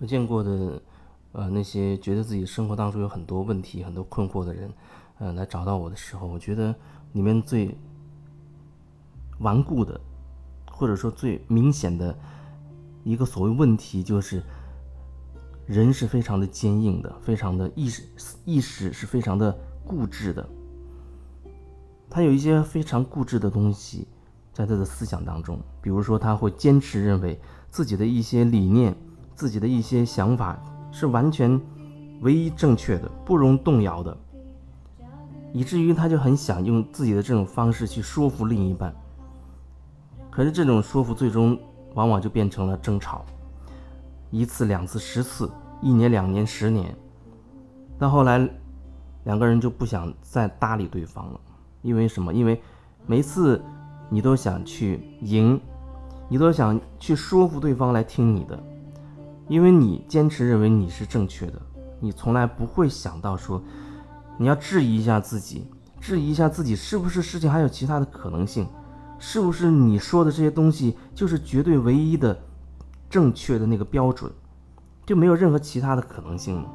我见过的，呃，那些觉得自己生活当中有很多问题、很多困惑的人，呃，来找到我的时候，我觉得里面最顽固的，或者说最明显的一个所谓问题，就是人是非常的坚硬的，非常的意识意识是非常的固执的。他有一些非常固执的东西在他的思想当中，比如说他会坚持认为自己的一些理念。自己的一些想法是完全唯一正确的，不容动摇的，以至于他就很想用自己的这种方式去说服另一半。可是这种说服最终往往就变成了争吵，一次、两次、十次，一年、两年、十年，到后来两个人就不想再搭理对方了。因为什么？因为每次你都想去赢，你都想去说服对方来听你的。因为你坚持认为你是正确的，你从来不会想到说，你要质疑一下自己，质疑一下自己是不是事情还有其他的可能性，是不是你说的这些东西就是绝对唯一的正确的那个标准，就没有任何其他的可能性吗？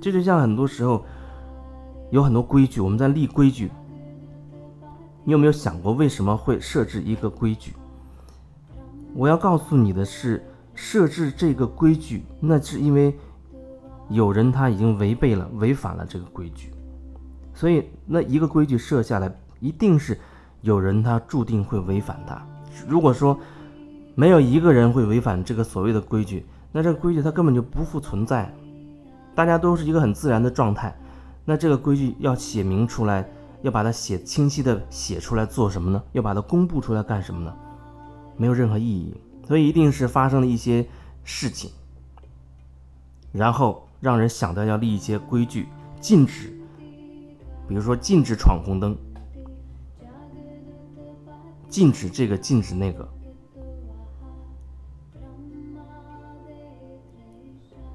这就像很多时候有很多规矩，我们在立规矩，你有没有想过为什么会设置一个规矩？我要告诉你的是。设置这个规矩，那是因为有人他已经违背了、违反了这个规矩，所以那一个规矩设下来，一定是有人他注定会违反它。如果说没有一个人会违反这个所谓的规矩，那这个规矩它根本就不复存在，大家都是一个很自然的状态。那这个规矩要写明出来，要把它写清晰的写出来做什么呢？要把它公布出来干什么呢？没有任何意义。所以一定是发生了一些事情，然后让人想到要立一些规矩，禁止，比如说禁止闯红灯，禁止这个，禁止那个，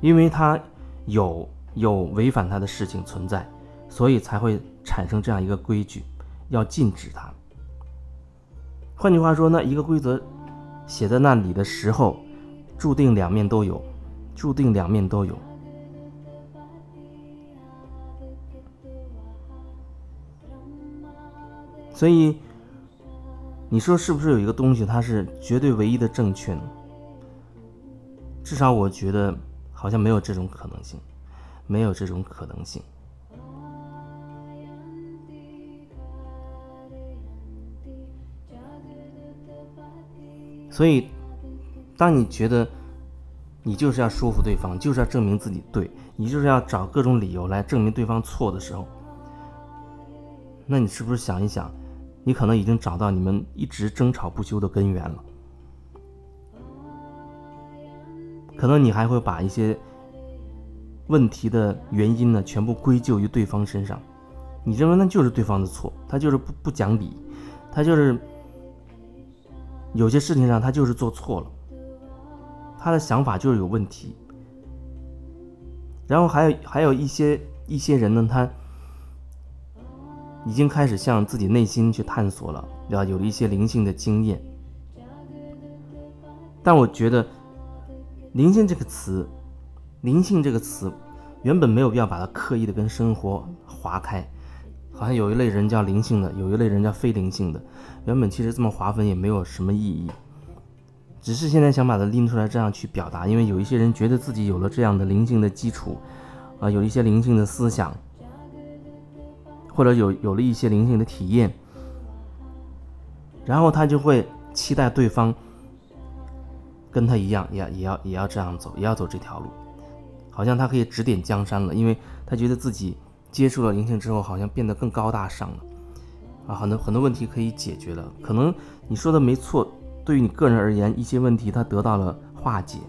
因为他有有违反他的事情存在，所以才会产生这样一个规矩，要禁止他。换句话说，那一个规则。写在那里的时候，注定两面都有，注定两面都有。所以，你说是不是有一个东西，它是绝对唯一的正确呢？至少我觉得好像没有这种可能性，没有这种可能性。所以，当你觉得你就是要说服对方，就是要证明自己对，你就是要找各种理由来证明对方错的时候，那你是不是想一想，你可能已经找到你们一直争吵不休的根源了？可能你还会把一些问题的原因呢，全部归咎于对方身上，你认为那就是对方的错，他就是不不讲理，他就是。有些事情上他就是做错了，他的想法就是有问题。然后还有还有一些一些人呢，他已经开始向自己内心去探索了，对吧？有了一些灵性的经验。但我觉得“灵性”这个词，“灵性”这个词，原本没有必要把它刻意的跟生活划开。好像有一类人叫灵性的，有一类人叫非灵性的。原本其实这么划分也没有什么意义，只是现在想把它拎出来这样去表达，因为有一些人觉得自己有了这样的灵性的基础，啊，有一些灵性的思想，或者有有了一些灵性的体验，然后他就会期待对方跟他一样，也也要也要这样走，也要走这条路，好像他可以指点江山了，因为他觉得自己接触了灵性之后，好像变得更高大上了。啊，很多很多问题可以解决了。可能你说的没错，对于你个人而言，一些问题他得到了化解，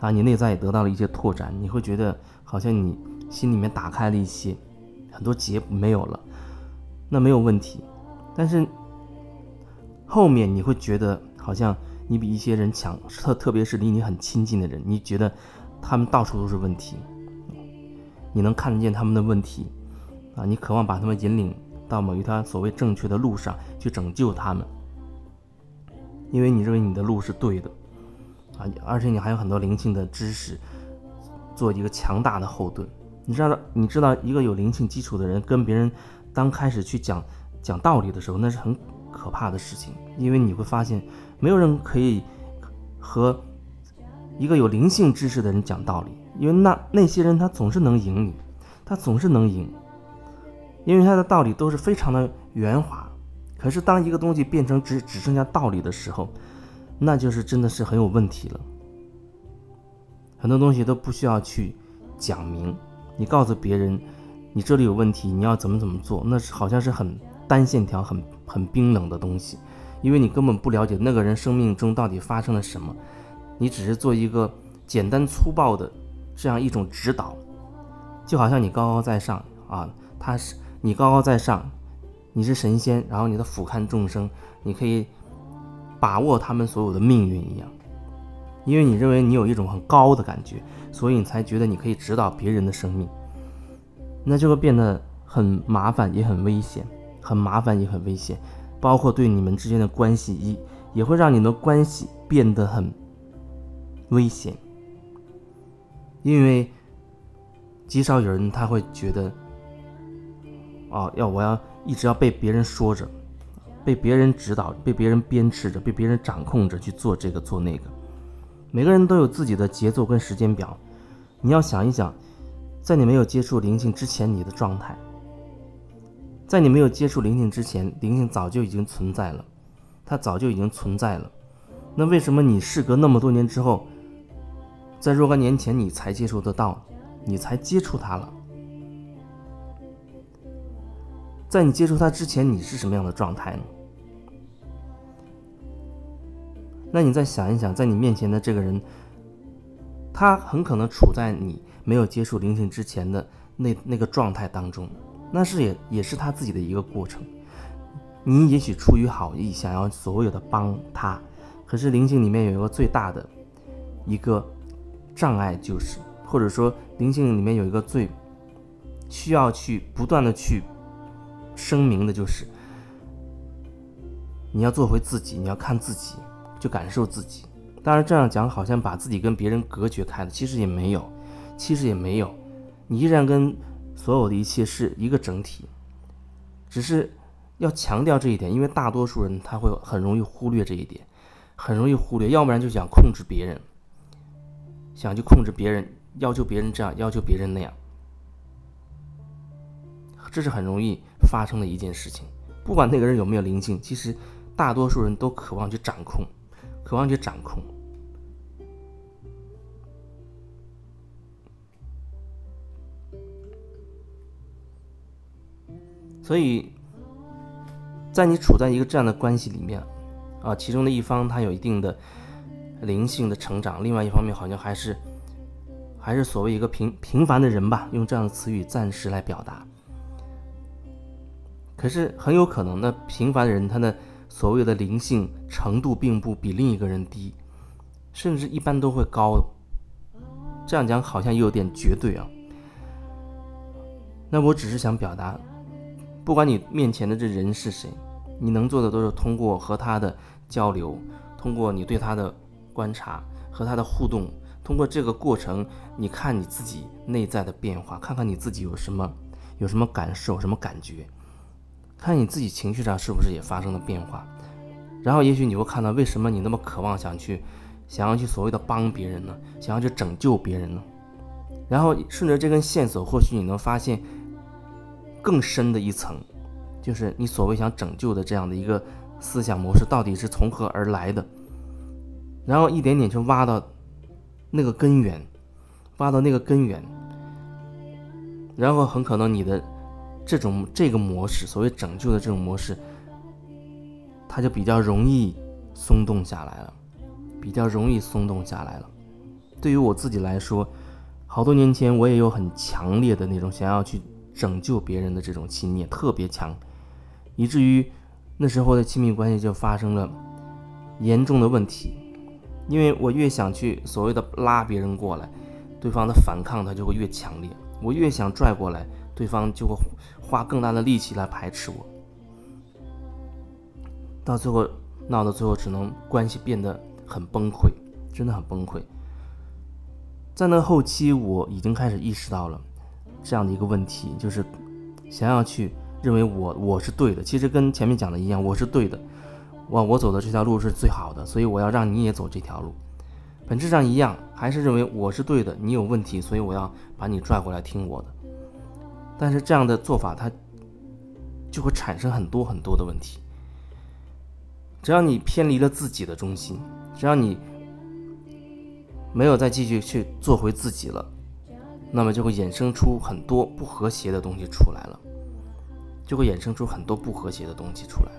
啊，你内在也得到了一些拓展，你会觉得好像你心里面打开了一些，很多结没有了，那没有问题。但是后面你会觉得好像你比一些人强，特特别是离你很亲近的人，你觉得他们到处都是问题，你能看得见他们的问题，啊，你渴望把他们引领到某一条所谓正确的路上去拯救他们，因为你认为你的路是对的，啊，而且你还有很多灵性的知识做一个强大的后盾。你知道，你知道一个有灵性基础的人跟别人当开始去讲讲道理的时候，那是很可怕的事情，因为你会发现没有人可以和一个有灵性知识的人讲道理，因为那那些人他总是能赢你，他总是能赢，因为他的道理都是非常的圆滑。可是当一个东西变成只只剩下道理的时候，那就是真的是很有问题了。很多东西都不需要去讲明。你告诉别人，你这里有问题，你要怎么怎么做，那是好像是很单线条、很很冰冷的东西，因为你根本不了解那个人生命中到底发生了什么，你只是做一个简单粗暴的这样一种指导，就好像你高高在上啊，他是你高高在上，你是神仙，然后你的俯瞰众生，你可以把握他们所有的命运一样。因为你认为你有一种很高的感觉，所以你才觉得你可以指导别人的生命，那就会变得很麻烦，也很危险，很麻烦也很危险，包括对你们之间的关系一也会让你们关系变得很危险，因为极少有人他会觉得，哦，要我要一直要被别人说着，被别人指导，被别人鞭笞着，被别人掌控着去做这个做那个。每个人都有自己的节奏跟时间表，你要想一想，在你没有接触灵性之前，你的状态；在你没有接触灵性之前，灵性早就已经存在了，它早就已经存在了。那为什么你事隔那么多年之后，在若干年前你才接触得到，你才接触它了？在你接触它之前，你是什么样的状态呢？那你再想一想，在你面前的这个人，他很可能处在你没有接触灵性之前的那那个状态当中，那是也也是他自己的一个过程。你也许出于好意，想要所有的帮他，可是灵性里面有一个最大的一个障碍，就是或者说灵性里面有一个最需要去不断的去声明的，就是你要做回自己，你要看自己。就感受自己，当然这样讲好像把自己跟别人隔绝开了，其实也没有，其实也没有，你依然跟所有的一切是一个整体，只是要强调这一点，因为大多数人他会很容易忽略这一点，很容易忽略，要不然就想控制别人，想去控制别人，要求别人这样，要求别人那样，这是很容易发生的一件事情。不管那个人有没有灵性，其实大多数人都渴望去掌控。渴望去掌控，所以，在你处在一个这样的关系里面，啊，其中的一方他有一定的灵性的成长，另外一方面好像还是还是所谓一个平平凡的人吧，用这样的词语暂时来表达。可是很有可能，那平凡的人他的。所谓的灵性程度并不比另一个人低，甚至一般都会高。这样讲好像有点绝对啊。那我只是想表达，不管你面前的这人是谁，你能做的都是通过和他的交流，通过你对他的观察和他的互动，通过这个过程，你看你自己内在的变化，看看你自己有什么有什么感受，什么感觉。看你自己情绪上是不是也发生了变化，然后也许你会看到为什么你那么渴望想去，想要去所谓的帮别人呢？想要去拯救别人呢？然后顺着这根线索，或许你能发现更深的一层，就是你所谓想拯救的这样的一个思想模式到底是从何而来的？然后一点点去挖到那个根源，挖到那个根源，然后很可能你的。这种这个模式，所谓拯救的这种模式，它就比较容易松动下来了，比较容易松动下来了。对于我自己来说，好多年前我也有很强烈的那种想要去拯救别人的这种心念，特别强，以至于那时候的亲密关系就发生了严重的问题。因为我越想去所谓的拉别人过来，对方的反抗他就会越强烈，我越想拽过来，对方就会花更大的力气来排斥我，到最后闹到最后，只能关系变得很崩溃，真的很崩溃。在那后期，我已经开始意识到了这样的一个问题，就是想要去认为我我是对的，其实跟前面讲的一样，我是对的，我我走的这条路是最好的，所以我要让你也走这条路，本质上一样，还是认为我是对的，你有问题，所以我要把你拽过来听我的。但是这样的做法，它就会产生很多很多的问题。只要你偏离了自己的中心，只要你。没有再继续去做回自己了，那么就会衍生出很多不和谐的东西出来了，就会衍生出很多不和谐的东西出来。